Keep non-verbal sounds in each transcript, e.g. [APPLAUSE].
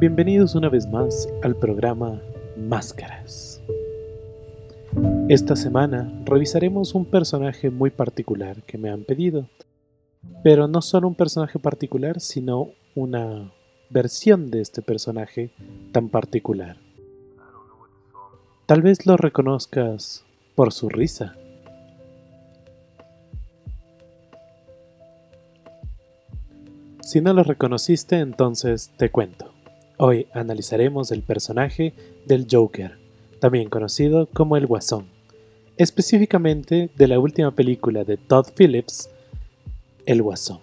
Bienvenidos una vez más al programa Máscaras. Esta semana revisaremos un personaje muy particular que me han pedido, pero no solo un personaje particular, sino una versión de este personaje tan particular. Tal vez lo reconozcas por su risa. Si no lo reconociste, entonces te cuento. Hoy analizaremos el personaje del Joker, también conocido como el Guasón, específicamente de la última película de Todd Phillips, El Guasón.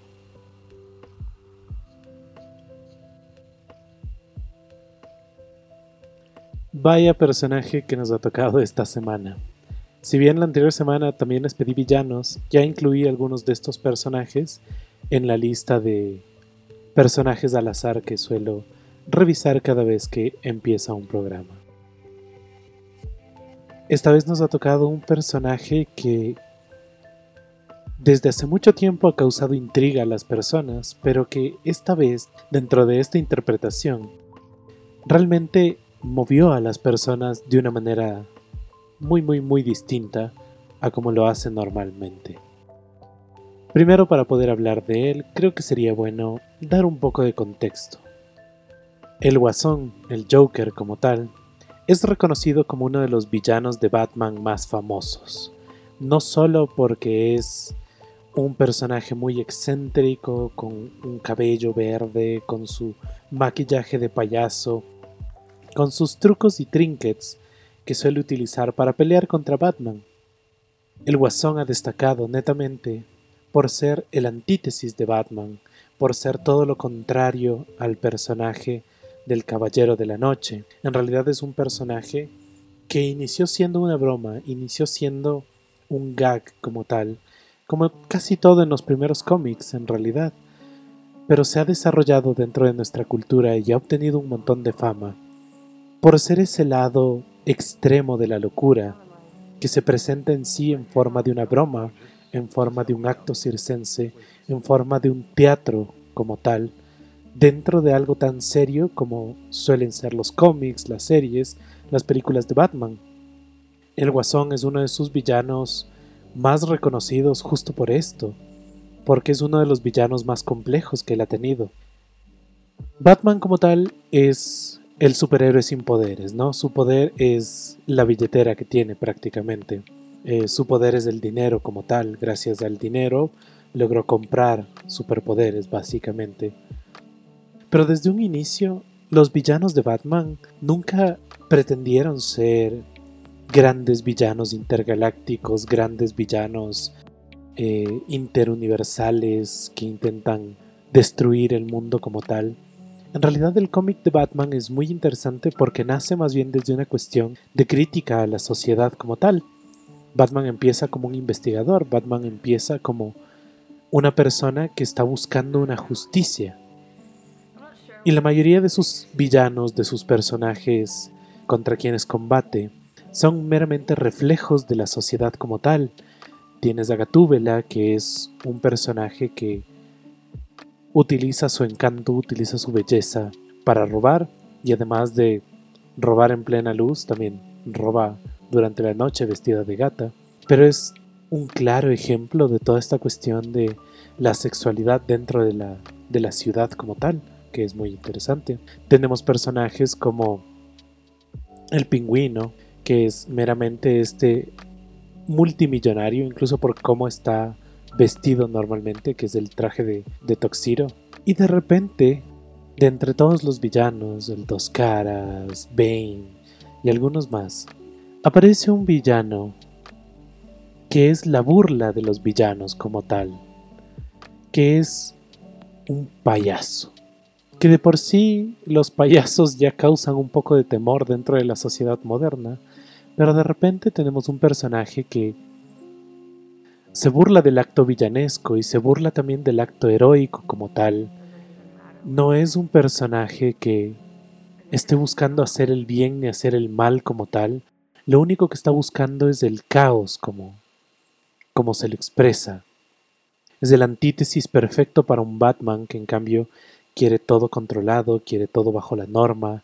Vaya personaje que nos ha tocado esta semana. Si bien la anterior semana también les pedí villanos, ya incluí algunos de estos personajes en la lista de personajes al azar que suelo revisar cada vez que empieza un programa. Esta vez nos ha tocado un personaje que desde hace mucho tiempo ha causado intriga a las personas, pero que esta vez, dentro de esta interpretación, realmente movió a las personas de una manera muy muy muy distinta a como lo hace normalmente. Primero para poder hablar de él, creo que sería bueno dar un poco de contexto. El Guasón, el Joker como tal, es reconocido como uno de los villanos de Batman más famosos, no solo porque es un personaje muy excéntrico, con un cabello verde, con su maquillaje de payaso, con sus trucos y trinkets que suele utilizar para pelear contra Batman. El Guasón ha destacado netamente por ser el antítesis de Batman, por ser todo lo contrario al personaje del Caballero de la Noche. En realidad es un personaje que inició siendo una broma, inició siendo un gag como tal, como casi todo en los primeros cómics en realidad, pero se ha desarrollado dentro de nuestra cultura y ha obtenido un montón de fama por ser ese lado extremo de la locura que se presenta en sí en forma de una broma, en forma de un acto circense, en forma de un teatro como tal, dentro de algo tan serio como suelen ser los cómics, las series, las películas de Batman. El Guasón es uno de sus villanos más reconocidos justo por esto, porque es uno de los villanos más complejos que él ha tenido. Batman como tal es el superhéroe sin poderes, ¿no? Su poder es la billetera que tiene prácticamente. Eh, su poder es el dinero como tal. Gracias al dinero logró comprar superpoderes básicamente. Pero desde un inicio, los villanos de Batman nunca pretendieron ser grandes villanos intergalácticos, grandes villanos eh, interuniversales que intentan destruir el mundo como tal. En realidad el cómic de Batman es muy interesante porque nace más bien desde una cuestión de crítica a la sociedad como tal. Batman empieza como un investigador, Batman empieza como una persona que está buscando una justicia, y la mayoría de sus villanos, de sus personajes contra quienes combate, son meramente reflejos de la sociedad como tal. Tienes a Gatúbela, que es un personaje que utiliza su encanto, utiliza su belleza para robar y además de robar en plena luz, también roba durante la noche vestida de gata. Pero es un claro ejemplo de toda esta cuestión de la sexualidad dentro de la, de la ciudad como tal que es muy interesante. Tenemos personajes como el pingüino, que es meramente este multimillonario, incluso por cómo está vestido normalmente, que es el traje de, Toxiro. Y de repente, de entre todos los villanos, el Dos Caras, Bane y algunos más, aparece un villano que es la burla de los villanos como tal, que es un payaso que de por sí los payasos ya causan un poco de temor dentro de la sociedad moderna, pero de repente tenemos un personaje que se burla del acto villanesco y se burla también del acto heroico como tal. No es un personaje que esté buscando hacer el bien ni hacer el mal como tal, lo único que está buscando es el caos como, como se lo expresa. Es el antítesis perfecto para un Batman que en cambio quiere todo controlado, quiere todo bajo la norma,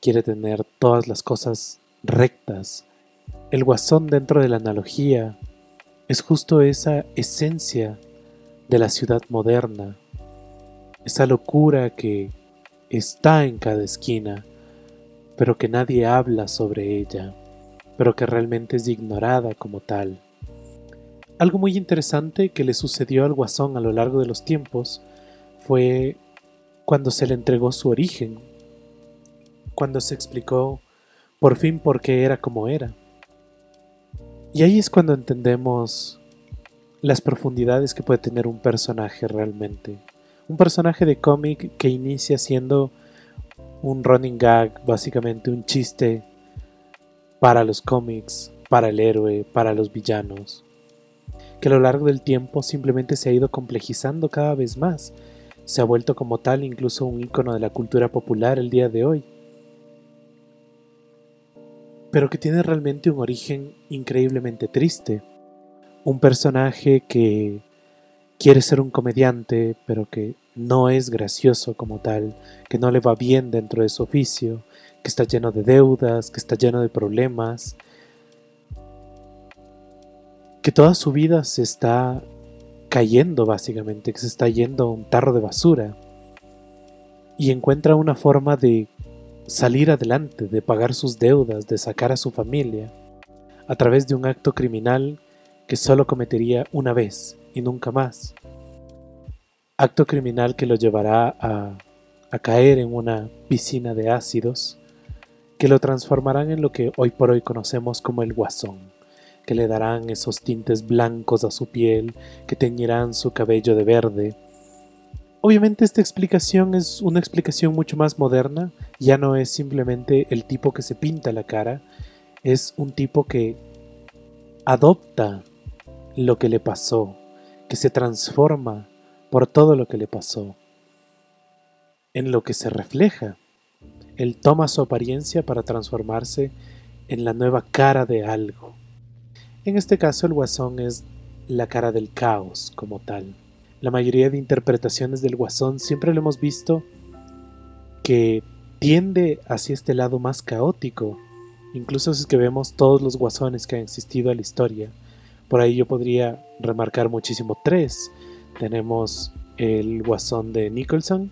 quiere tener todas las cosas rectas. El guasón dentro de la analogía es justo esa esencia de la ciudad moderna, esa locura que está en cada esquina, pero que nadie habla sobre ella, pero que realmente es ignorada como tal. Algo muy interesante que le sucedió al guasón a lo largo de los tiempos fue cuando se le entregó su origen, cuando se explicó por fin por qué era como era. Y ahí es cuando entendemos las profundidades que puede tener un personaje realmente. Un personaje de cómic que inicia siendo un running gag, básicamente un chiste para los cómics, para el héroe, para los villanos, que a lo largo del tiempo simplemente se ha ido complejizando cada vez más, se ha vuelto como tal incluso un icono de la cultura popular el día de hoy, pero que tiene realmente un origen increíblemente triste, un personaje que quiere ser un comediante, pero que no es gracioso como tal, que no le va bien dentro de su oficio, que está lleno de deudas, que está lleno de problemas, que toda su vida se está cayendo básicamente, que se está yendo a un tarro de basura y encuentra una forma de salir adelante, de pagar sus deudas, de sacar a su familia, a través de un acto criminal que solo cometería una vez y nunca más. Acto criminal que lo llevará a, a caer en una piscina de ácidos que lo transformarán en lo que hoy por hoy conocemos como el guasón que le darán esos tintes blancos a su piel, que teñirán su cabello de verde. Obviamente esta explicación es una explicación mucho más moderna, ya no es simplemente el tipo que se pinta la cara, es un tipo que adopta lo que le pasó, que se transforma por todo lo que le pasó, en lo que se refleja. Él toma su apariencia para transformarse en la nueva cara de algo. En este caso el guasón es la cara del caos como tal. La mayoría de interpretaciones del guasón siempre lo hemos visto que tiende hacia este lado más caótico. Incluso si es que vemos todos los guasones que han existido en la historia. Por ahí yo podría remarcar muchísimo tres. Tenemos el guasón de Nicholson,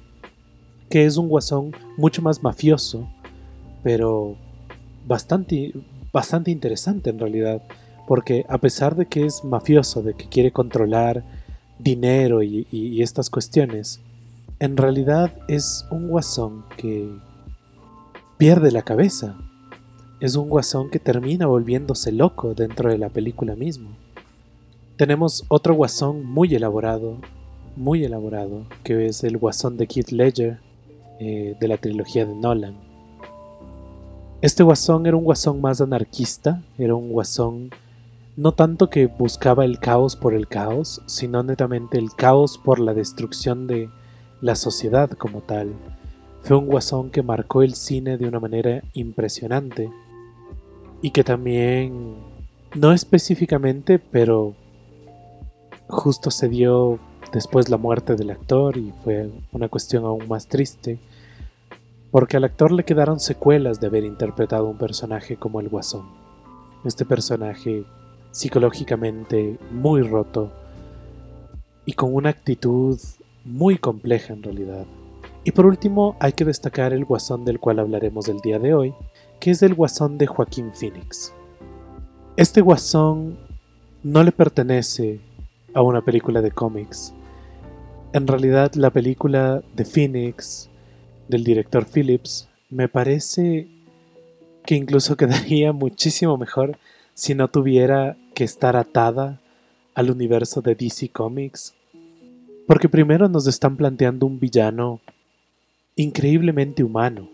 que es un guasón mucho más mafioso, pero bastante, bastante interesante en realidad porque a pesar de que es mafioso, de que quiere controlar dinero y, estas cuestiones, en realidad es un guasón que pierde la cabeza. Es un guasón que termina volviéndose loco dentro de la película mismo. Tenemos otro guasón muy elaborado, muy elaborado, que es el guasón de Keith Ledger eh, de la trilogía de Nolan. Este guasón era un guasón más anarquista, era un guasón no tanto que buscaba el caos por el caos, sino netamente el caos por la destrucción de la sociedad como tal. Fue un guasón que marcó el cine de una manera impresionante y que también, no específicamente, pero justo se dio después la muerte del actor y fue una cuestión aún más triste, porque al actor le quedaron secuelas de haber interpretado un personaje como el guasón. Este personaje psicológicamente muy roto y con una actitud muy compleja en realidad. Y por último hay que destacar el guasón del cual hablaremos el día de hoy, que es el guasón de Joaquín Phoenix. Este guasón no le pertenece a una película de cómics. En realidad la película de Phoenix del director Phillips me parece que incluso [LAUGHS] quedaría muchísimo mejor si no tuviera que estar atada al universo de DC Comics. Porque primero nos están planteando un villano increíblemente humano.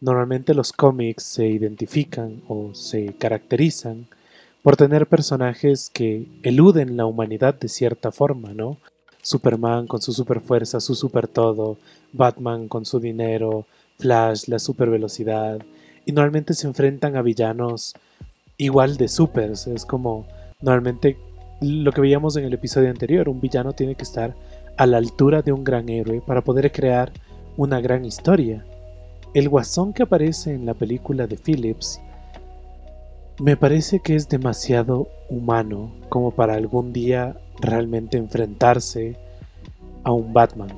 Normalmente los cómics se identifican o se caracterizan por tener personajes que eluden la humanidad de cierta forma, ¿no? Superman con su super fuerza, su super todo, Batman con su dinero, Flash, la super velocidad, y normalmente se enfrentan a villanos igual de supers. Es como normalmente lo que veíamos en el episodio anterior, un villano tiene que estar a la altura de un gran héroe para poder crear una gran historia. El guasón que aparece en la película de Phillips me parece que es demasiado humano como para algún día realmente enfrentarse a un Batman.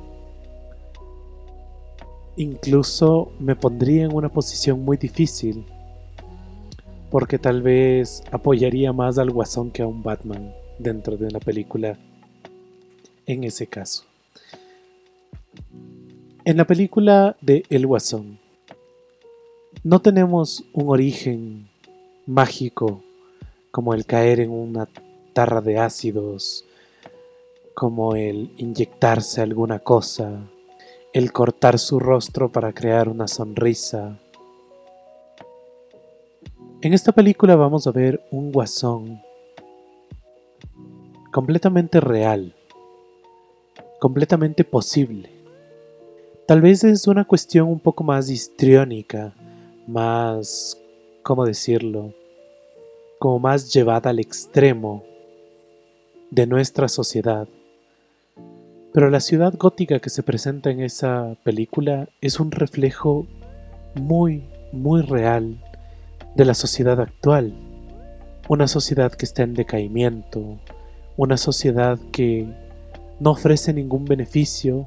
Incluso me pondría en una posición muy difícil porque tal vez apoyaría más al guasón que a un Batman dentro de una película en ese caso. En la película de El Guasón no tenemos un origen mágico como el caer en una tarra de ácidos, como el inyectarse alguna cosa, el cortar su rostro para crear una sonrisa. En esta película vamos a ver un guasón completamente real, completamente posible. Tal vez es una cuestión un poco más histriónica, más, ¿cómo decirlo? Como más llevada al extremo de nuestra sociedad. Pero la ciudad gótica que se presenta en esa película es un reflejo muy, muy real de la sociedad actual. Una sociedad que está en decaimiento, una sociedad que no ofrece ningún beneficio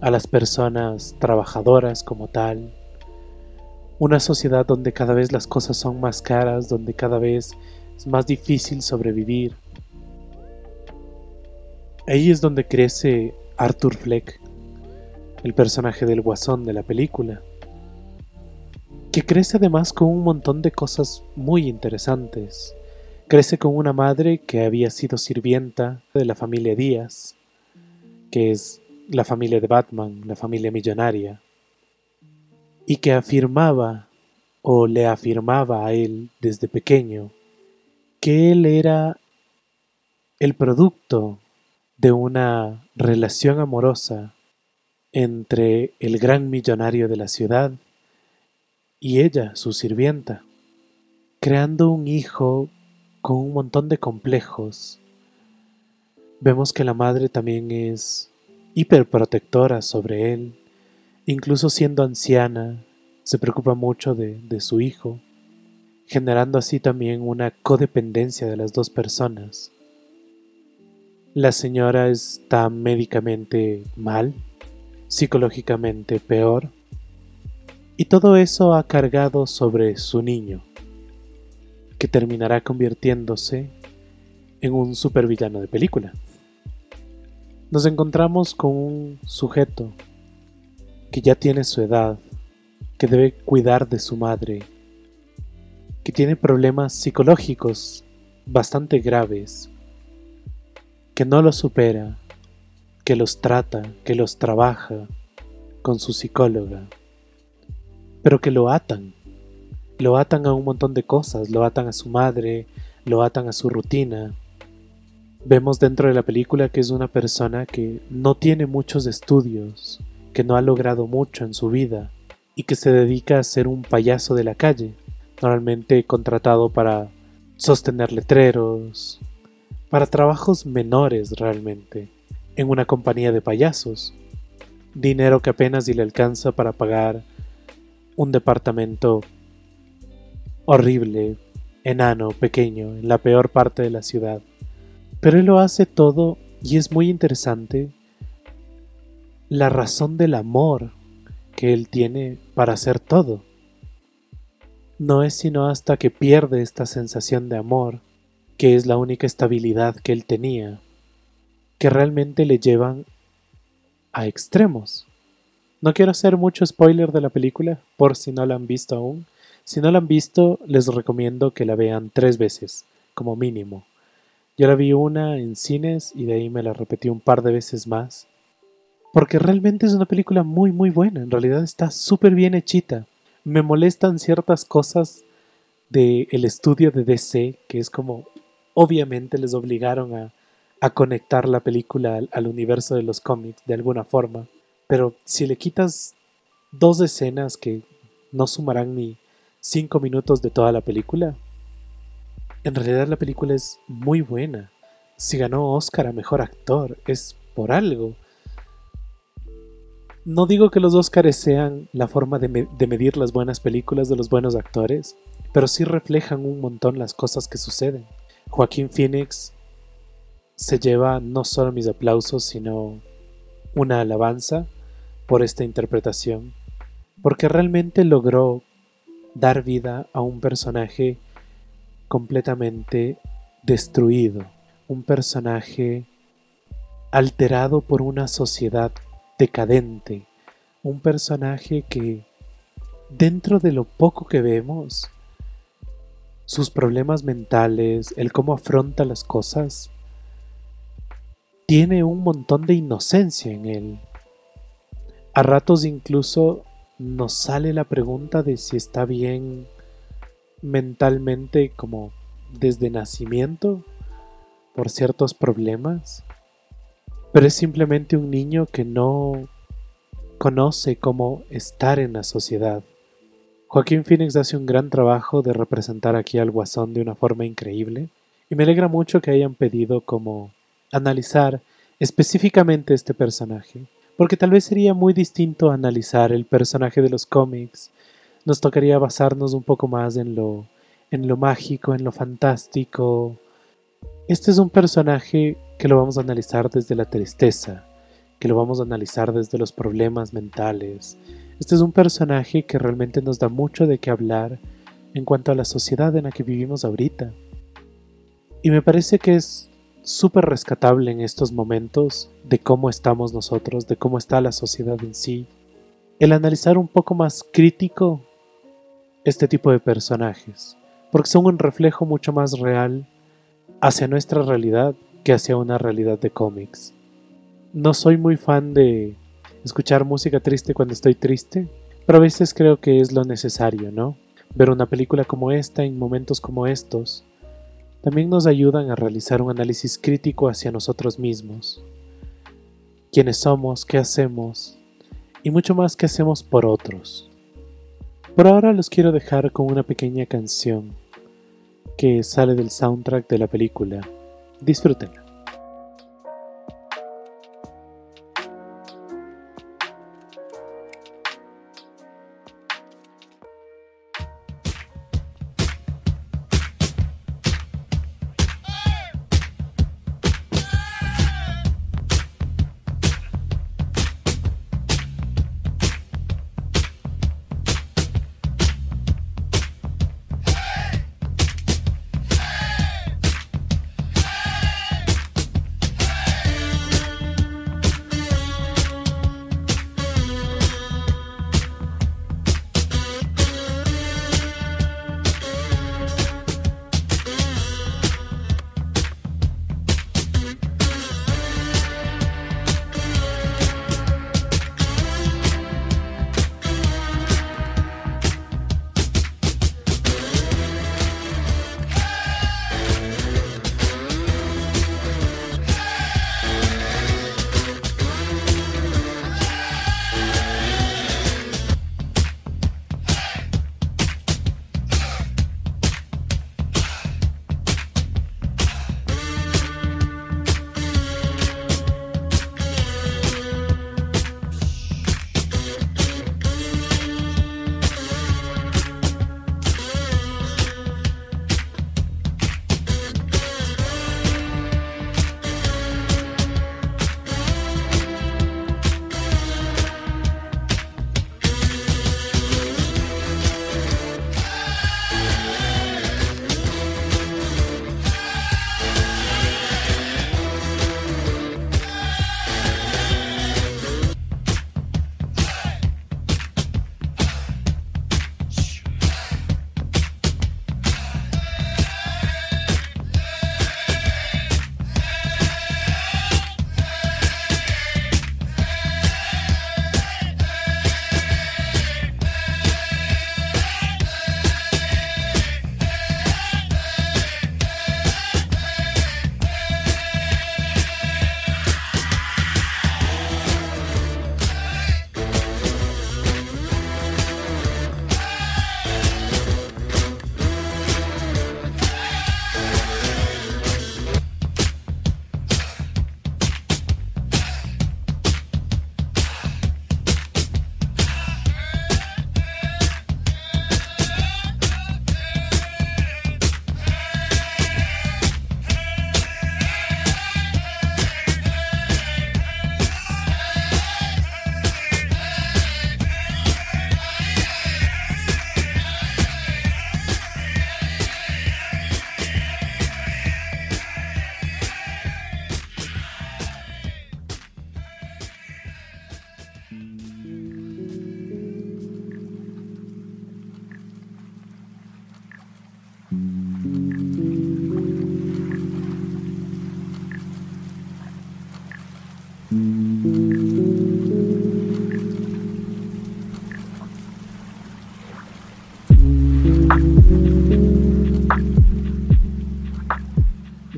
a las personas trabajadoras como tal, una sociedad donde cada vez las cosas son más caras, donde cada vez es más difícil sobrevivir. Ahí es donde crece Arthur Fleck, el personaje del guasón de la película, que crece además con un montón de cosas muy interesantes. Crece con una madre que había sido sirvienta de la familia Díaz, que es la familia de Batman, la familia millonaria, y que afirmaba o le afirmaba a él desde pequeño que él era el producto de una relación amorosa entre el gran millonario de la ciudad y ella, su sirvienta, creando un hijo con un montón de complejos. Vemos que la madre también es hiperprotectora sobre él, incluso siendo anciana, se preocupa mucho de, de su hijo, generando así también una codependencia de las dos personas. La señora está médicamente mal, psicológicamente peor, y todo eso ha cargado sobre su niño que terminará convirtiéndose en un supervillano de película. Nos encontramos con un sujeto que ya tiene su edad, que debe cuidar de su madre, que tiene problemas psicológicos bastante graves, que no los supera, que los trata, que los trabaja con su psicóloga, pero que lo atan lo atan a un montón de cosas, lo atan a su madre, lo atan a su rutina. Vemos dentro de la película que es una persona que no tiene muchos estudios, que no ha logrado mucho en su vida y que se dedica a ser un payaso de la calle, normalmente contratado para sostener letreros, para trabajos menores realmente, en una compañía de payasos, dinero que apenas le alcanza para pagar un departamento horrible, enano, pequeño, en la peor parte de la ciudad. Pero él lo hace todo y es muy interesante la razón del amor que él tiene para hacer todo. No es sino hasta que pierde esta sensación de amor, que es la única estabilidad que él tenía, que realmente le llevan a extremos. No quiero hacer mucho spoiler de la película, por si no la han visto aún, si no la han visto, les recomiendo que la vean tres veces, como mínimo. Yo la vi una en cines y de ahí me la repetí un par de veces más. Porque realmente es una película muy muy buena, en realidad está súper bien hechita. Me molestan ciertas cosas del el estudio de DC, que es como, obviamente les obligaron a, conectar la película al universo de los cómics de alguna forma. Pero si le quitas dos escenas que no sumarán ni, cinco minutos de toda la película. En realidad la película es muy buena. Si ganó Oscar a Mejor Actor es por algo. No digo que los Oscars sean la forma de, medir las buenas películas de los buenos actores, pero sí reflejan un montón las cosas que suceden. Joaquín Phoenix se lleva no solo mis aplausos, sino una alabanza por esta interpretación, porque realmente logró dar vida a un personaje completamente destruido, un personaje alterado por una sociedad decadente, un personaje que dentro de lo poco que vemos, sus problemas mentales, el cómo afronta las cosas, tiene un montón de inocencia en él. A ratos incluso nos sale la pregunta de si está bien mentalmente como desde nacimiento por ciertos problemas, pero es simplemente un niño que no conoce cómo estar en la sociedad. Joaquín Phoenix hace un gran trabajo de representar aquí al guasón de una forma increíble y me alegra mucho que hayan pedido como analizar específicamente este personaje, porque tal vez sería muy distinto analizar el personaje de los cómics. Nos tocaría basarnos un poco más en lo en lo mágico, en lo fantástico. Este es un personaje que lo vamos a analizar desde la tristeza, que lo vamos a analizar desde los problemas mentales. Este es un personaje que realmente nos da mucho de qué hablar en cuanto a la sociedad en la que vivimos ahorita. Y me parece que es súper rescatable en estos momentos de cómo estamos nosotros, de cómo está la sociedad en sí, el analizar un poco más crítico este tipo de personajes, porque son un reflejo mucho más real hacia nuestra realidad que hacia una realidad de cómics. No soy muy fan de escuchar música triste cuando estoy triste, pero a veces creo que es lo necesario, ¿no? Ver una película como esta en momentos como estos también nos ayudan a realizar un análisis crítico hacia nosotros mismos. Quiénes somos, qué hacemos y mucho más que hacemos por otros. Por ahora los quiero dejar con una pequeña canción que sale del soundtrack de la película. Disfrútenla.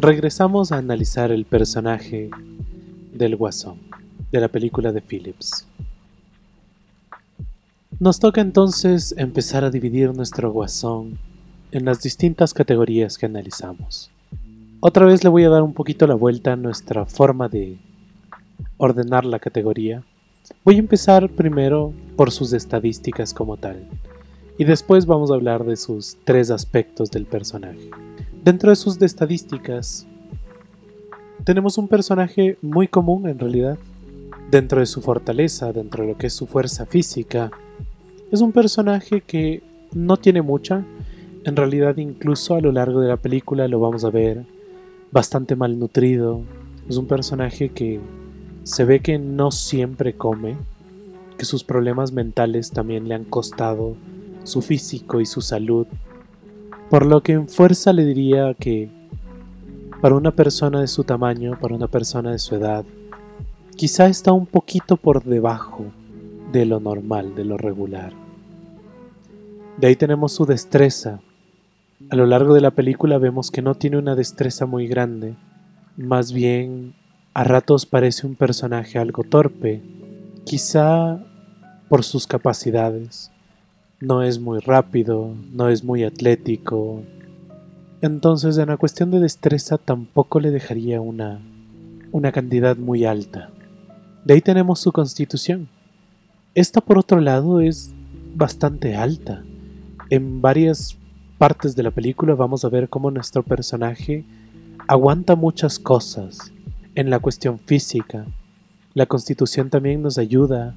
Regresamos a analizar el personaje del Guasón, de la película de Phillips. Nos toca entonces empezar a dividir nuestro Guasón en las distintas categorías que analizamos. Otra vez le voy a dar un poquito la vuelta a nuestra forma de ordenar la categoría. Voy a empezar primero por sus estadísticas como tal, y después vamos a hablar de sus tres aspectos del personaje. Dentro de sus estadísticas, tenemos un personaje muy común en realidad. Dentro de su fortaleza, dentro de lo que es su fuerza física, es un personaje que no tiene mucha. En realidad incluso a lo largo de la película lo vamos a ver bastante malnutrido. Es un personaje que se ve que no siempre come, que sus problemas mentales también le han costado su físico y su salud por lo que en fuerza le diría que para una persona de su tamaño, para una persona de su edad, quizá está un poquito por debajo de lo normal, de lo regular. De ahí tenemos su destreza. A lo largo de la película vemos que no tiene una destreza muy grande, más bien a ratos parece un personaje algo torpe, quizá por sus capacidades no es muy rápido, no es muy atlético. Entonces en la cuestión de destreza tampoco le dejaría una, una cantidad muy alta. De ahí tenemos su constitución. Esta por otro lado es bastante alta. En varias partes de la película vamos a ver cómo nuestro personaje aguanta muchas cosas en la cuestión física. La constitución también nos ayuda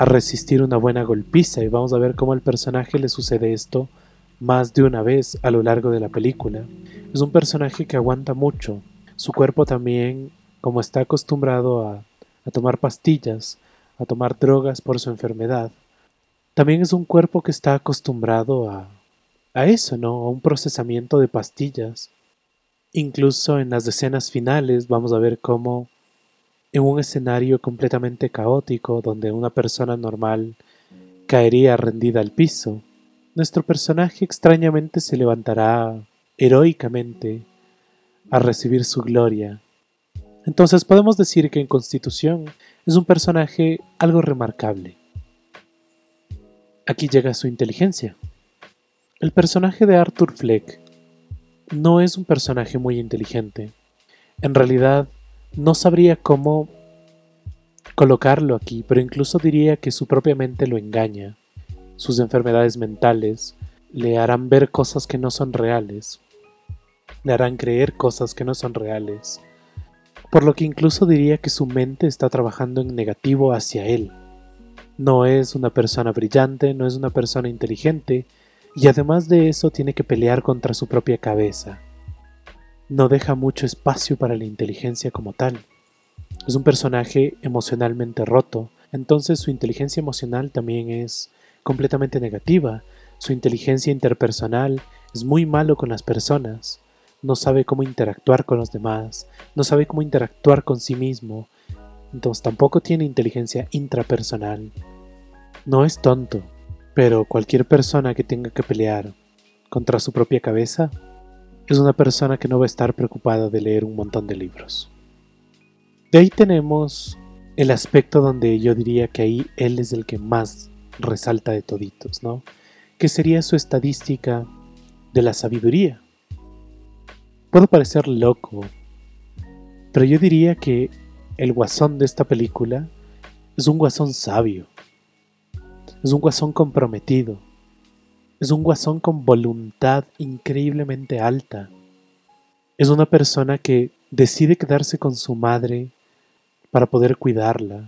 a resistir una buena golpiza y vamos a ver cómo al personaje le sucede esto más de una vez a lo largo de la película. Es un personaje que aguanta mucho. Su cuerpo también, como está acostumbrado a, a tomar pastillas, a tomar drogas por su enfermedad, también es un cuerpo que está acostumbrado a, a eso, ¿no? A un procesamiento de pastillas. Incluso en las escenas finales vamos a ver cómo en un escenario completamente caótico donde una persona normal caería rendida al piso, nuestro personaje extrañamente se levantará heroicamente a recibir su gloria. Entonces podemos decir que en Constitución es un personaje algo remarcable. Aquí llega su inteligencia. El personaje de Arthur Fleck no es un personaje muy inteligente. En realidad, no sabría cómo colocarlo aquí, pero incluso diría que su propia mente lo engaña. Sus enfermedades mentales le harán ver cosas que no son reales, le harán creer cosas que no son reales, por lo que incluso diría que su mente está trabajando en negativo hacia él. No es una persona brillante, no es una persona inteligente, y además de eso tiene que pelear contra su propia cabeza no deja mucho espacio para la inteligencia como tal. Es un personaje emocionalmente roto, entonces su inteligencia emocional también es completamente negativa. Su inteligencia interpersonal es muy malo con las personas, no sabe cómo interactuar con los demás, no sabe cómo interactuar con sí mismo, entonces tampoco tiene inteligencia intrapersonal. No es tonto, pero cualquier persona que tenga que pelear contra su propia cabeza es una persona que no va a estar preocupada de leer un montón de libros. De ahí tenemos el aspecto donde yo diría que ahí él es el que más resalta de toditos, ¿no? Que sería su estadística de la sabiduría. Puedo parecer loco, pero yo diría que el guasón de esta película es un guasón sabio, es un guasón comprometido, es un guasón con voluntad increíblemente alta. Es una persona que decide quedarse con su madre para poder cuidarla,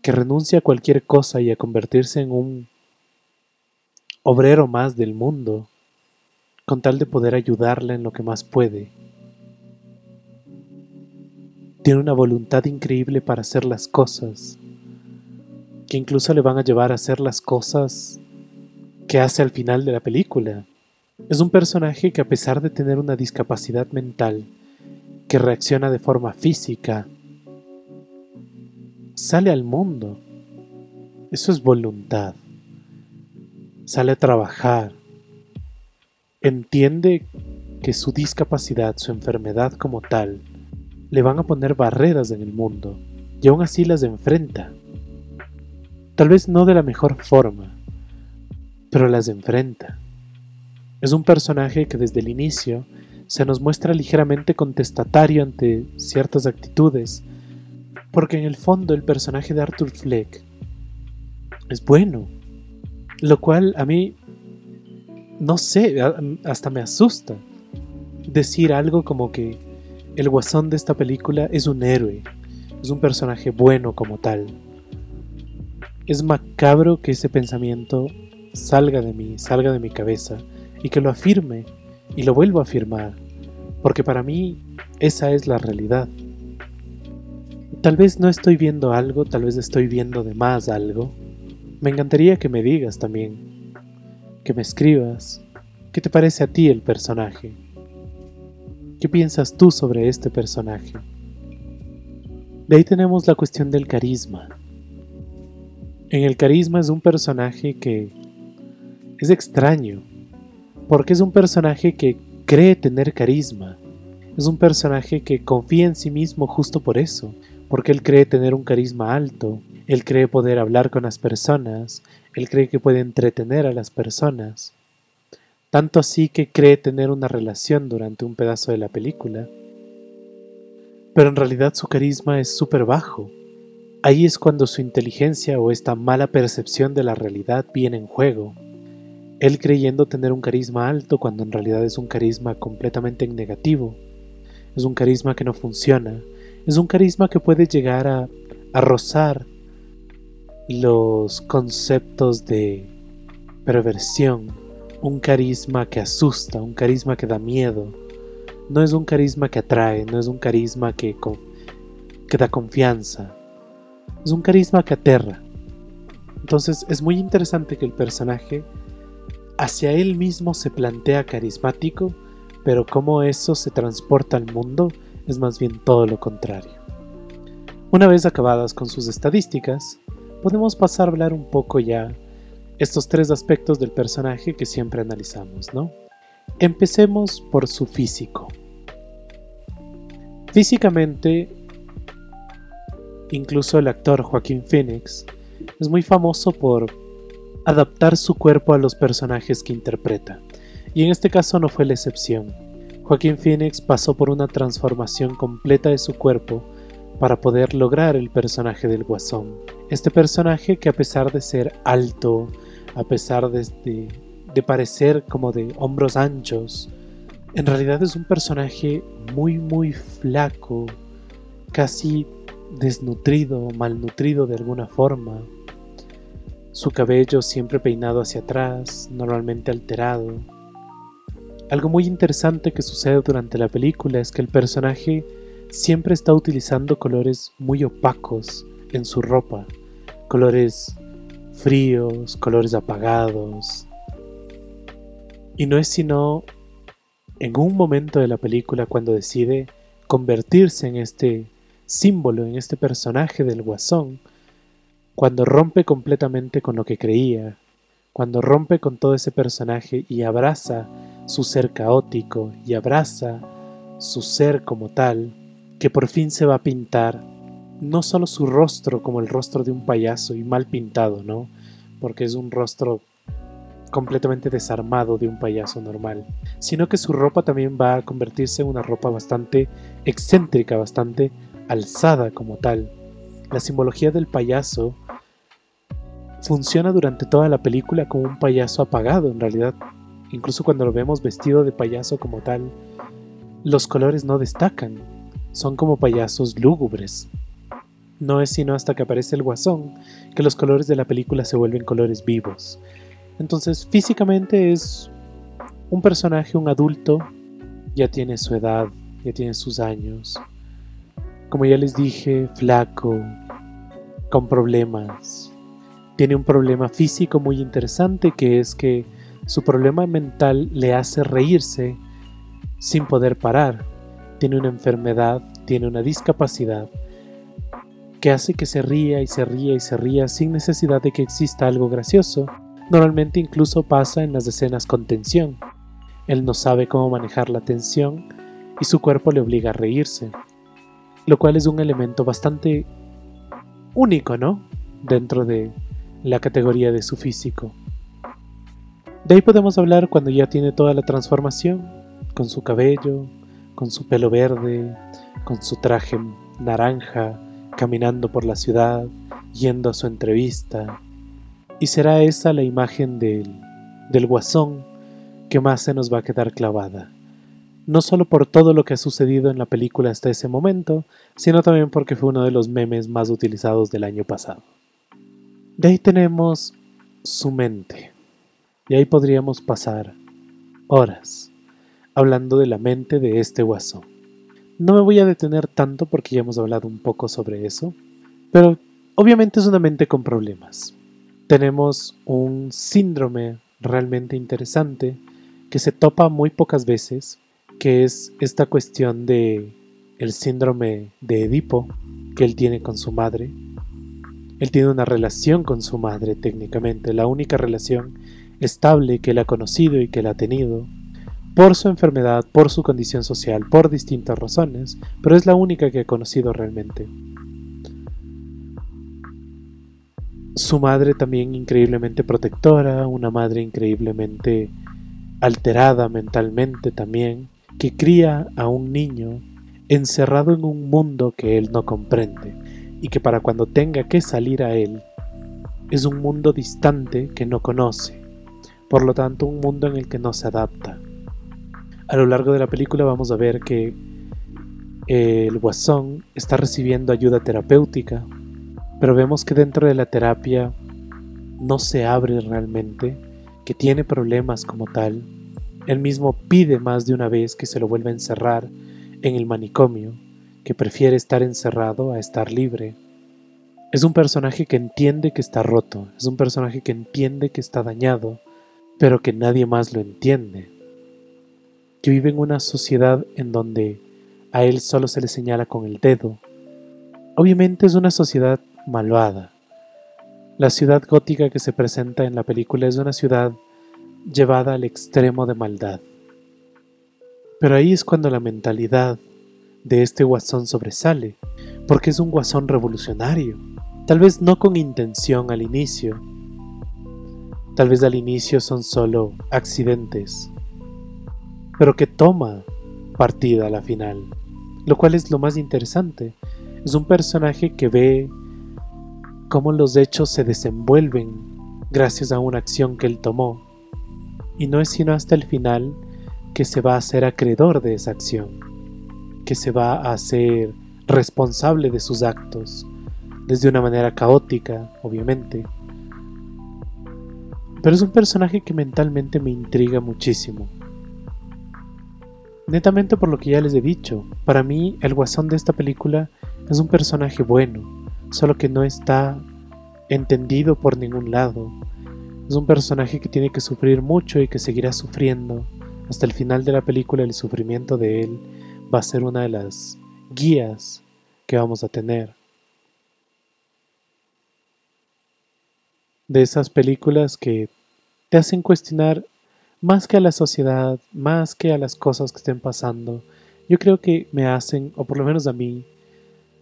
que renuncia a cualquier cosa y a convertirse en un obrero más del mundo, con tal de poder ayudarla en lo que más puede. Tiene una voluntad increíble para hacer las cosas, que incluso le van a llevar a hacer las cosas que hace al final de la película. Es un personaje que a pesar de tener una discapacidad mental, que reacciona de forma física, sale al mundo. Eso es voluntad. Sale a trabajar. Entiende que su discapacidad, su enfermedad como tal, le van a poner barreras en el mundo y aún así las enfrenta. Tal vez no de la mejor forma, pero las enfrenta. Es un personaje que desde el inicio se nos muestra ligeramente contestatario ante ciertas actitudes, porque en el fondo el personaje de Arthur Fleck es bueno, lo cual a mí, no sé, hasta me asusta decir algo como que el guasón de esta película es un héroe, es un personaje bueno como tal. Es macabro que ese pensamiento salga de mí, salga de mi cabeza y que lo afirme y lo vuelvo a afirmar, porque para mí esa es la realidad. Tal vez no estoy viendo algo, tal vez estoy viendo de más algo. Me encantaría que me digas también, que me escribas, qué te parece a ti el personaje. ¿Qué piensas tú sobre este personaje? De ahí tenemos la cuestión del carisma. En el carisma es un personaje que es extraño, porque es un personaje que cree tener carisma. Es un personaje que confía en sí mismo justo por eso, porque él cree tener un carisma alto, él cree poder hablar con las personas, él cree que puede entretener a las personas. Tanto así que cree tener una relación durante un pedazo de la película. Pero en realidad su carisma es súper bajo. Ahí es cuando su inteligencia o esta mala percepción de la realidad viene en juego. Él creyendo tener un carisma alto cuando en realidad es un carisma completamente negativo. Es un carisma que no funciona. Es un carisma que puede llegar a, rozar los conceptos de perversión. Un carisma que asusta, un carisma que da miedo. No es un carisma que atrae, no es un carisma que, que da confianza. Es un carisma que aterra. Entonces es muy interesante que el personaje hacia él mismo se plantea carismático, pero cómo eso se transporta al mundo es más bien todo lo contrario. Una vez acabadas con sus estadísticas, podemos pasar a hablar un poco ya estos tres aspectos del personaje que siempre analizamos, ¿no? Empecemos por su físico. Físicamente, incluso el actor Joaquín Phoenix es muy famoso por adaptar su cuerpo a los personajes que interpreta, y en este caso no fue la excepción. Joaquín Phoenix pasó por una transformación completa de su cuerpo para poder lograr el personaje del Guasón. Este personaje que a pesar de ser alto, a pesar de, de, parecer como de hombros anchos, en realidad es un personaje muy muy flaco, casi desnutrido, malnutrido de alguna forma, su cabello siempre peinado hacia atrás, normalmente alterado. Algo muy interesante que sucede durante la película es que el personaje siempre está utilizando colores muy opacos en su ropa, colores fríos, colores apagados. Y no es sino en un momento de la película cuando decide convertirse en este símbolo, en este personaje del guasón, cuando rompe completamente con lo que creía, cuando rompe con todo ese personaje y abraza su ser caótico y abraza su ser como tal, que por fin se va a pintar no solo su rostro como el rostro de un payaso y mal pintado, ¿no? Porque es un rostro completamente desarmado de un payaso normal, sino que su ropa también va a convertirse en una ropa bastante excéntrica, bastante alzada como tal. La simbología del payaso funciona durante toda la película como un payaso apagado en realidad. Incluso cuando lo vemos vestido de payaso como tal, los colores no destacan, son como payasos lúgubres. No es sino hasta que aparece el guasón que los colores de la película se vuelven colores vivos. Entonces físicamente es un personaje, un adulto, ya tiene su edad, ya tiene sus años. Como ya les dije, flaco, con problemas, tiene un problema físico muy interesante que es que su problema mental le hace reírse sin poder parar. Tiene una enfermedad, tiene una discapacidad que hace que se ría y se ría y se ría sin necesidad de que exista algo gracioso. Normalmente incluso pasa en las escenas con tensión. Él no sabe cómo manejar la tensión y su cuerpo le obliga a reírse, lo cual es un elemento bastante único, ¿no? Dentro de la categoría de su físico. De ahí podemos hablar cuando ya tiene toda la transformación, con su cabello, con su pelo verde, con su traje naranja, caminando por la ciudad, yendo a su entrevista. Y será esa la imagen del, del guasón que más se nos va a quedar clavada. No solo por todo lo que ha sucedido en la película hasta ese momento, sino también porque fue uno de los memes más utilizados del año pasado. De ahí tenemos su mente. Y ahí podríamos pasar horas hablando de la mente de este guasón. No me voy a detener tanto porque ya hemos hablado un poco sobre eso, pero obviamente es una mente con problemas. Tenemos un síndrome realmente interesante que se topa muy pocas veces, que es esta cuestión de el síndrome de Edipo que él tiene con su madre. Él tiene una relación con su madre técnicamente, la única relación estable que él ha conocido y que él ha tenido por su enfermedad, por su condición social, por distintas razones, pero es la única que he conocido realmente. Su madre también increíblemente protectora, una madre increíblemente alterada mentalmente también, que cría a un niño encerrado en un mundo que él no comprende y que para cuando tenga que salir a él es un mundo distante que no conoce, por lo tanto un mundo en el que no se adapta. A lo largo de la película vamos a ver que el guasón está recibiendo ayuda terapéutica, pero vemos que dentro de la terapia no se abre realmente, que tiene problemas como tal. Él mismo pide más de una vez que se lo vuelva a encerrar en el manicomio, que prefiere estar encerrado a estar libre. Es un personaje que entiende que está roto, es un personaje que entiende que está dañado, pero que nadie más lo entiende que vive en una sociedad en donde a él solo se le señala con el dedo. Obviamente es una sociedad malvada. La ciudad gótica que se presenta en la película es una ciudad llevada al extremo de maldad. Pero ahí es cuando la mentalidad de este guasón sobresale, porque es un guasón revolucionario, tal vez no con intención al inicio, tal vez al inicio son solo accidentes, pero que toma partida a la final, lo cual es lo más interesante. Es un personaje que ve cómo los hechos se desenvuelven gracias a una acción que él tomó, y no es sino hasta el final que se va a ser acreedor de esa acción, que se va a ser responsable de sus actos, desde una manera caótica, obviamente. Pero es un personaje que mentalmente me intriga muchísimo. Netamente por lo que ya les he dicho, para mí el guasón de esta película es un personaje bueno, solo que no está entendido por ningún lado. Es un personaje que tiene que sufrir mucho y que seguirá sufriendo. Hasta el final de la película el sufrimiento de él va a ser una de las guías que vamos a tener. De esas películas que te hacen cuestionar más que a la sociedad, más que a las cosas que estén pasando, yo creo que me hacen, o por lo menos a mí,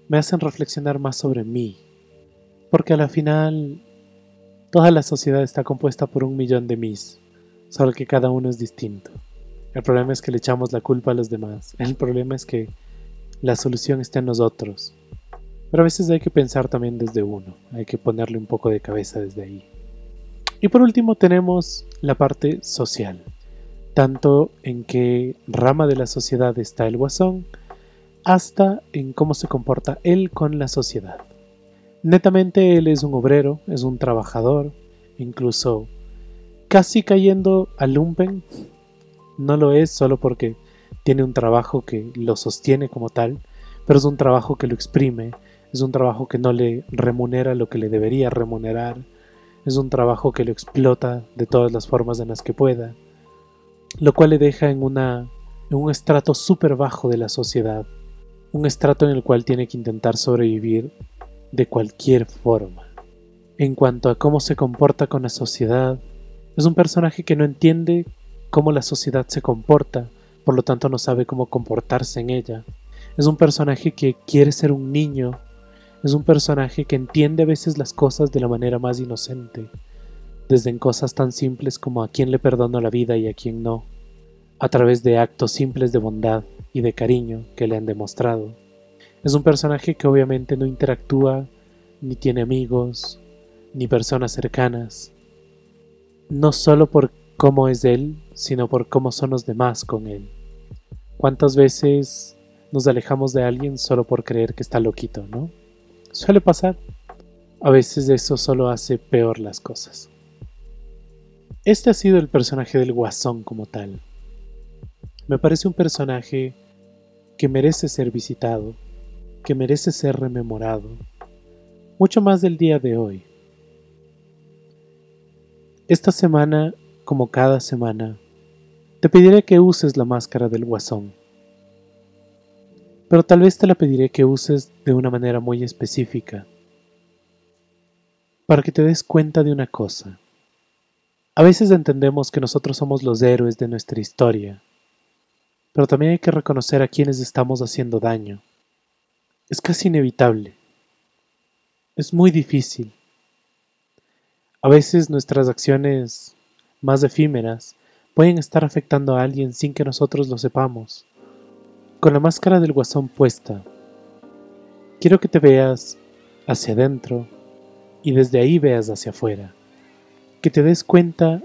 me hacen reflexionar más sobre mí. Porque a la final, toda la sociedad está compuesta por un millón de mis, solo que cada uno es distinto. El problema es que le echamos la culpa a los demás. El problema es que la solución está en nosotros. Pero a veces hay que pensar también desde uno, hay que ponerle un poco de cabeza desde ahí. Y por último tenemos la parte social, tanto en qué rama de la sociedad está el guasón, hasta en cómo se comporta él con la sociedad. Netamente él es un obrero, es un trabajador, incluso casi cayendo al lumpen. No lo es solo porque tiene un trabajo que lo sostiene como tal, pero es un trabajo que lo exprime, es un trabajo que no le remunera lo que le debería remunerar, es un trabajo que lo explota de todas las formas en las que pueda, lo cual le deja en, una, en un estrato súper bajo de la sociedad, un estrato en el cual tiene que intentar sobrevivir de cualquier forma. En cuanto a cómo se comporta con la sociedad, es un personaje que no entiende cómo la sociedad se comporta, por lo tanto no sabe cómo comportarse en ella. Es un personaje que quiere ser un niño, es un personaje que entiende a veces las cosas de la manera más inocente, desde en cosas tan simples como a quién le perdono la vida y a quién no, a través de actos simples de bondad y de cariño que le han demostrado. Es un personaje que obviamente no interactúa, ni tiene amigos, ni personas cercanas, no solo por cómo es él, sino por cómo son los demás con él. ¿Cuántas veces nos alejamos de alguien solo por creer que está loquito, no? Suele pasar. A veces eso solo hace peor las cosas. Este ha sido el personaje del guasón como tal. Me parece un personaje que merece ser visitado, que merece ser rememorado, mucho más del día de hoy. Esta semana, como cada semana, te pediré que uses la máscara del guasón. Pero tal vez te la pediré que uses de una manera muy específica, para que te des cuenta de una cosa. A veces entendemos que nosotros somos los héroes de nuestra historia, pero también hay que reconocer a quienes estamos haciendo daño. Es casi inevitable. Es muy difícil. A veces nuestras acciones más efímeras pueden estar afectando a alguien sin que nosotros lo sepamos. Con la máscara del guasón puesta, quiero que te veas hacia adentro y desde ahí veas hacia afuera. Que te des cuenta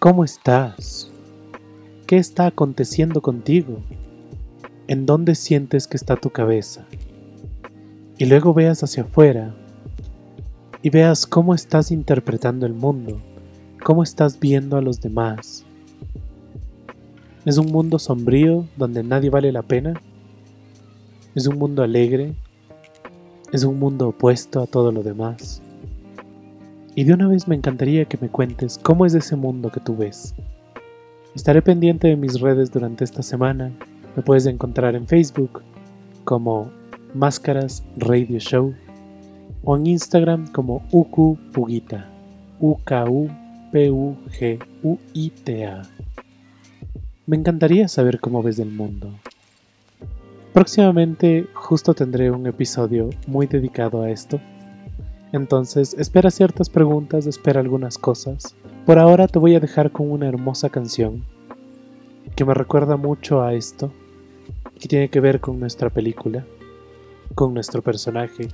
cómo estás, qué está aconteciendo contigo, en dónde sientes que está tu cabeza. Y luego veas hacia afuera y veas cómo estás interpretando el mundo, cómo estás viendo a los demás. ¿Es un mundo sombrío donde nadie vale la pena? ¿Es un mundo alegre? ¿Es un mundo opuesto a todo lo demás? Y de una vez me encantaría que me cuentes cómo es ese mundo que tú ves. Estaré pendiente de mis redes durante esta semana. Me puedes encontrar en Facebook como Máscaras Radio Show o en Instagram como ukupugita, u k u p u g u i t a. Me encantaría saber cómo ves el mundo. Próximamente justo tendré un episodio muy dedicado a esto. Entonces espera ciertas preguntas, espera algunas cosas. Por ahora te voy a dejar con una hermosa canción que me recuerda mucho a esto, que tiene que ver con nuestra película, con nuestro personaje,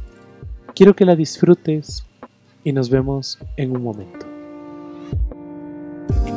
Quiero que la disfrutes y nos vemos en un momento. Yeah.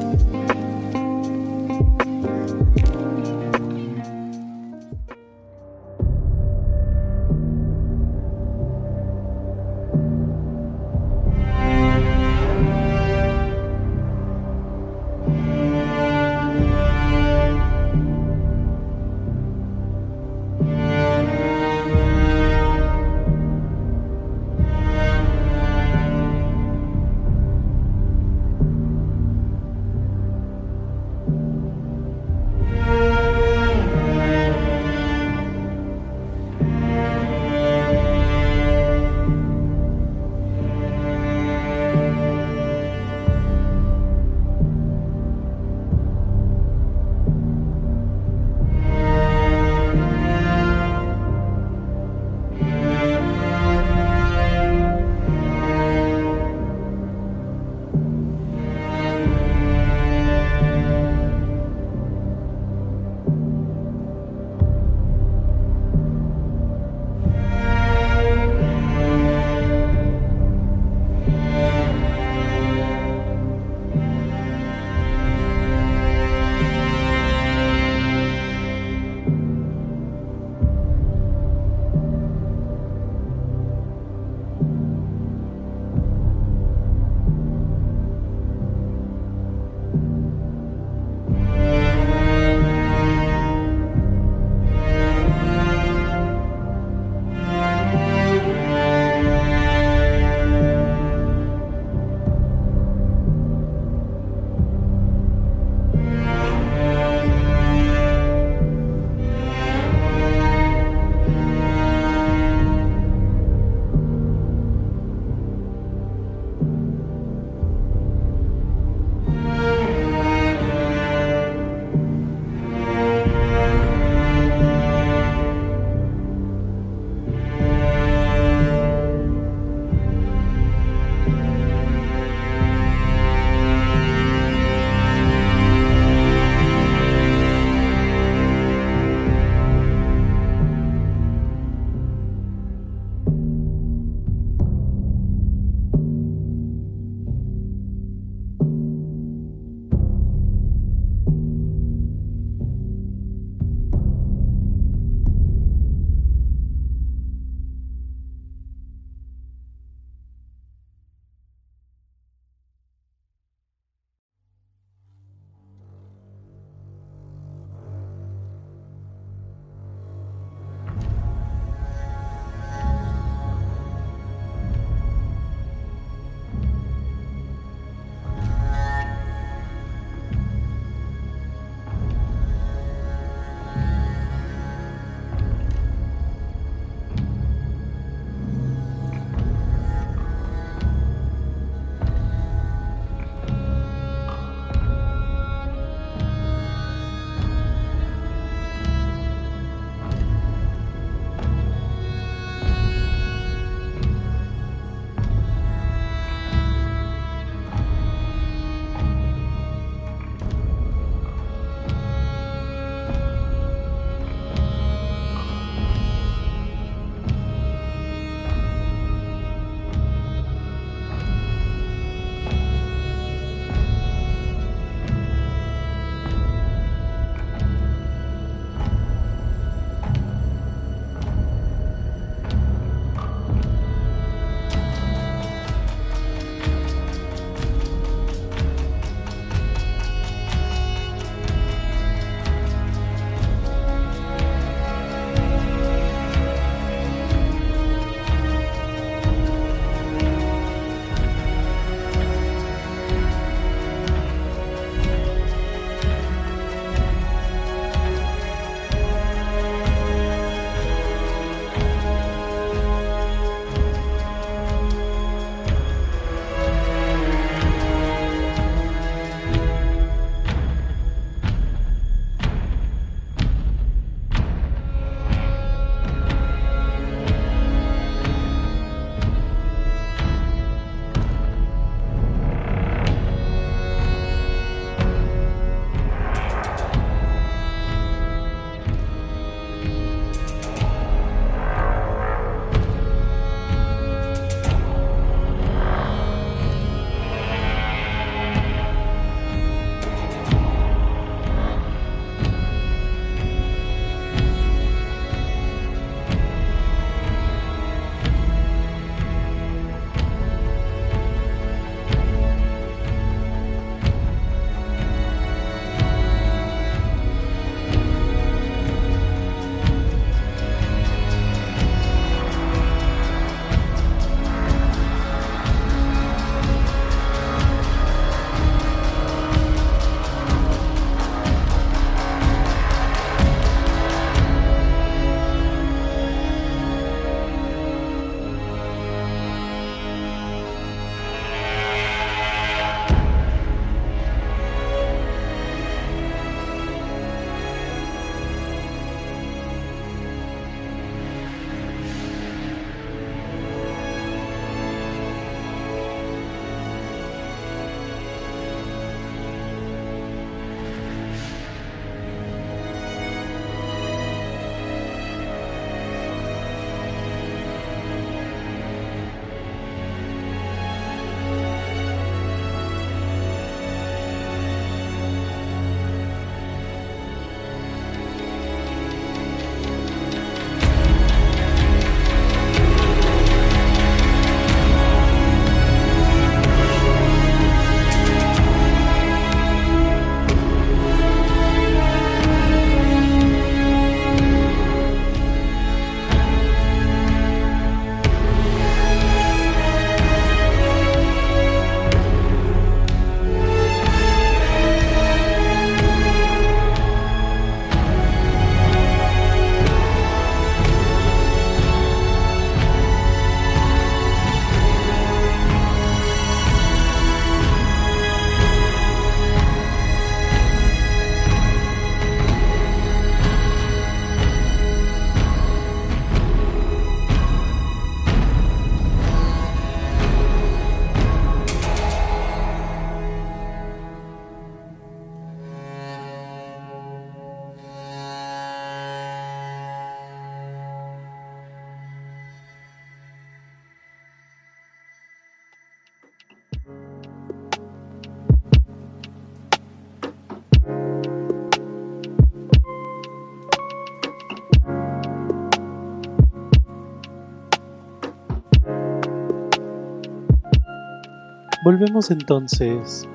Volvemos entonces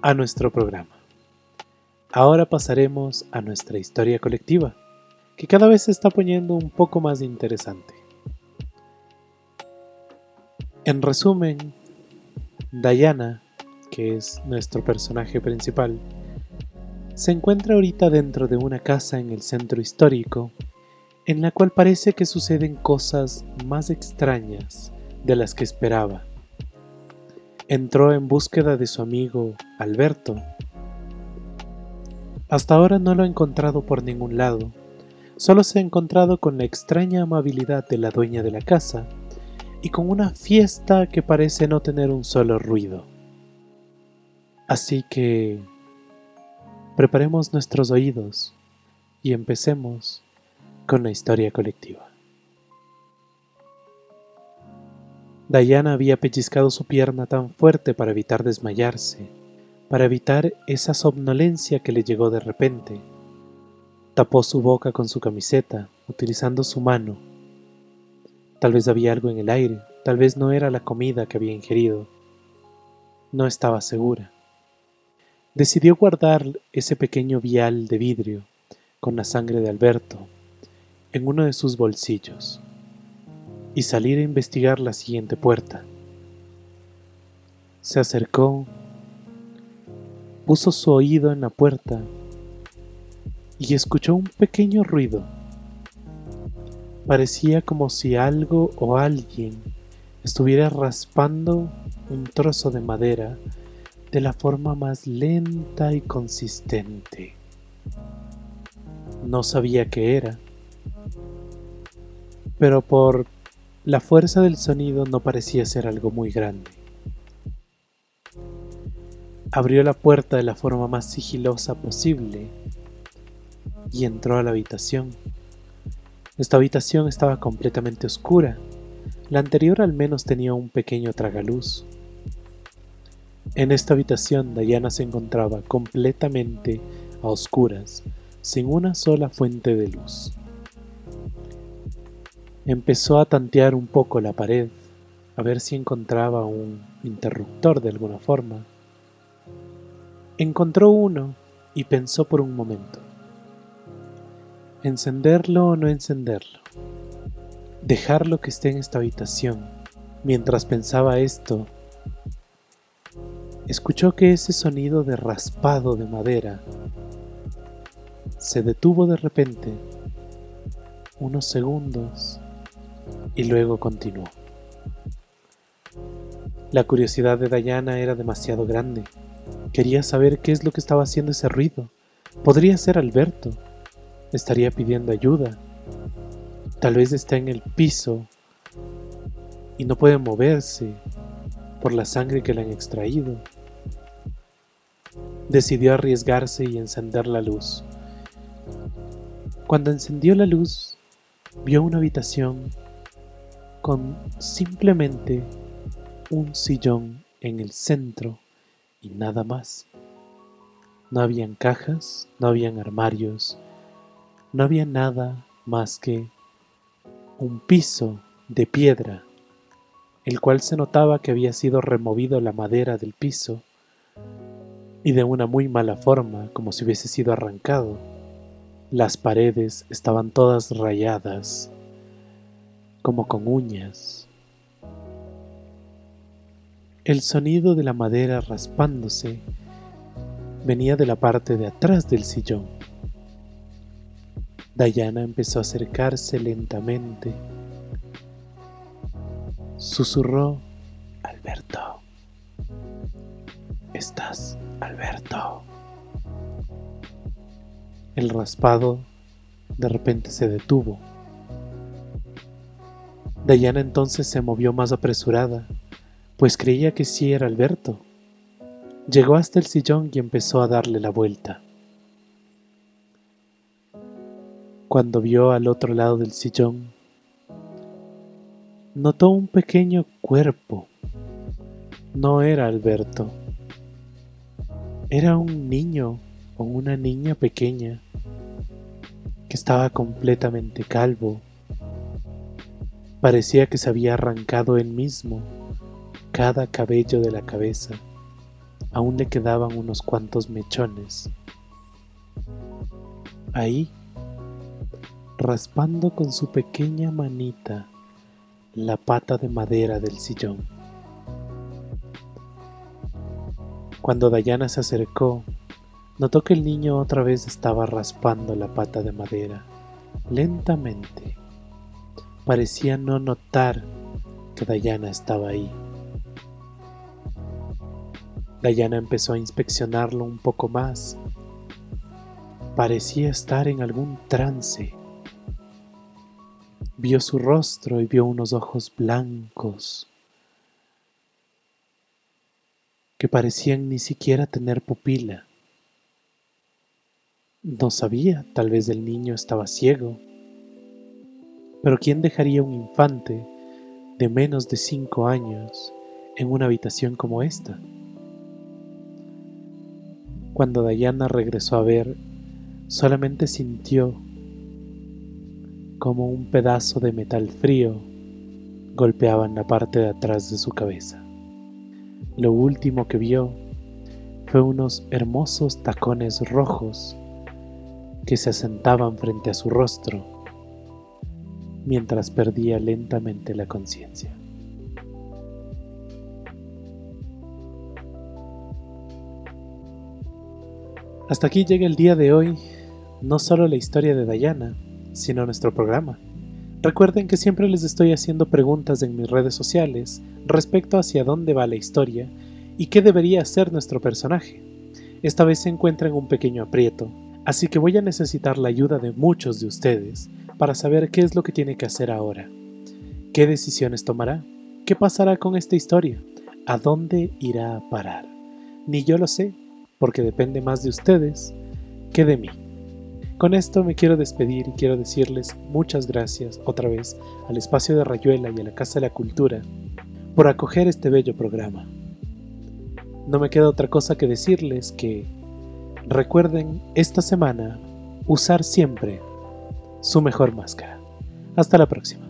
a nuestro programa. Ahora pasaremos a nuestra historia colectiva, que cada vez se está poniendo un poco más interesante. En resumen, Diana, que es nuestro personaje principal, se encuentra ahorita dentro de una casa en el centro histórico, en la cual parece que suceden cosas más extrañas de las que esperaba. Entró en búsqueda de su amigo Alberto. Hasta ahora no lo ha encontrado por ningún lado, solo se ha encontrado con la extraña amabilidad de la dueña de la casa y con una fiesta que parece no tener un solo ruido. Así que Preparemos nuestros oídos y empecemos con la historia colectiva. Diana había pellizcado su pierna tan fuerte para evitar desmayarse, para evitar esa somnolencia que le llegó de repente. Tapó su boca con su camiseta, utilizando su mano. Tal vez había algo en el aire, tal vez no era la comida que había ingerido. No estaba segura decidió guardar ese pequeño vial de vidrio con la sangre de Alberto en uno de sus bolsillos y salir a investigar la siguiente puerta. Se acercó, puso su oído en la puerta y escuchó un pequeño ruido. Parecía como si algo o alguien estuviera raspando un trozo de madera de la forma más lenta y consistente. No sabía qué era, pero por la fuerza del sonido no parecía ser algo muy grande. Abrió la puerta de la forma más sigilosa posible y entró a la habitación. Esta habitación estaba completamente oscura. La anterior al menos tenía un pequeño tragaluz. En esta habitación Diana se encontraba completamente a oscuras, sin una sola fuente de luz. Empezó a tantear un poco la pared, a ver si encontraba un interruptor de alguna forma. Encontró uno y pensó por un momento. ¿Encenderlo o no encenderlo? Dejarlo que esté en esta habitación. Mientras pensaba esto, escuchó que ese sonido de raspado de madera se detuvo de repente unos segundos y luego continuó. La curiosidad de Diana era demasiado grande. Quería saber qué es lo que estaba haciendo ese ruido. Podría ser Alberto. Estaría pidiendo ayuda. Tal vez está en el piso y no puede moverse por la sangre que le han extraído decidió arriesgarse y encender la luz. Cuando encendió la luz, vio una habitación con simplemente un sillón en el centro y nada más. No habían cajas, no habían armarios, no había nada más que un piso de piedra, el cual se notaba que había sido removido la madera del piso y de una muy mala forma, como si hubiese sido arrancado. Las paredes estaban todas rayadas, como con uñas. El sonido de la madera raspándose venía de la parte de atrás del sillón. Diana empezó a acercarse lentamente. Susurró, Alberto, ¿estás Alberto. El raspado de repente se detuvo. Diana entonces se movió más apresurada, pues creía que sí era Alberto. Llegó hasta el sillón y empezó a darle la vuelta. Cuando vio al otro lado del sillón, notó un pequeño cuerpo. No era Alberto. Era un niño o una niña pequeña que estaba completamente calvo. Parecía que se había arrancado él mismo cada cabello de la cabeza aún le quedaban unos cuantos mechones. Ahí, raspando con su pequeña manita la pata de madera del sillón. Cuando Dayana se acercó, notó que el niño otra vez estaba raspando la pata de madera, lentamente. Parecía no notar que Dayana estaba ahí. Dayana empezó a inspeccionarlo un poco más. Parecía estar en algún trance. Vio su rostro y vio unos ojos blancos que parecían ni siquiera tener pupila. No sabía, tal vez el niño estaba ciego. Pero ¿quién dejaría un infante de menos de cinco años en una habitación como esta? Cuando Diana regresó a ver, solamente sintió como un pedazo de metal frío golpeaba en la parte de atrás de su cabeza. Lo último que vio fue unos hermosos tacones rojos que se asentaban frente a su rostro mientras perdía lentamente la conciencia. Hasta aquí llega el día de hoy, no solo la historia de Dayana, sino nuestro programa. Recuerden que siempre les estoy haciendo preguntas en mis redes sociales respecto hacia dónde va la historia y qué debería hacer nuestro personaje. Esta vez se encuentra en un pequeño aprieto, así que voy a necesitar la ayuda de muchos de ustedes para saber qué es lo que tiene que hacer ahora. ¿Qué decisiones tomará? ¿Qué pasará con esta historia? ¿A dónde irá a parar? Ni yo lo sé, porque depende más de ustedes que de mí. Con esto me quiero despedir y quiero decirles muchas gracias otra vez al espacio de Rayuela y a la Casa de la Cultura por acoger este bello programa. No me queda otra cosa que decirles que recuerden esta semana usar siempre su mejor máscara. Hasta la próxima.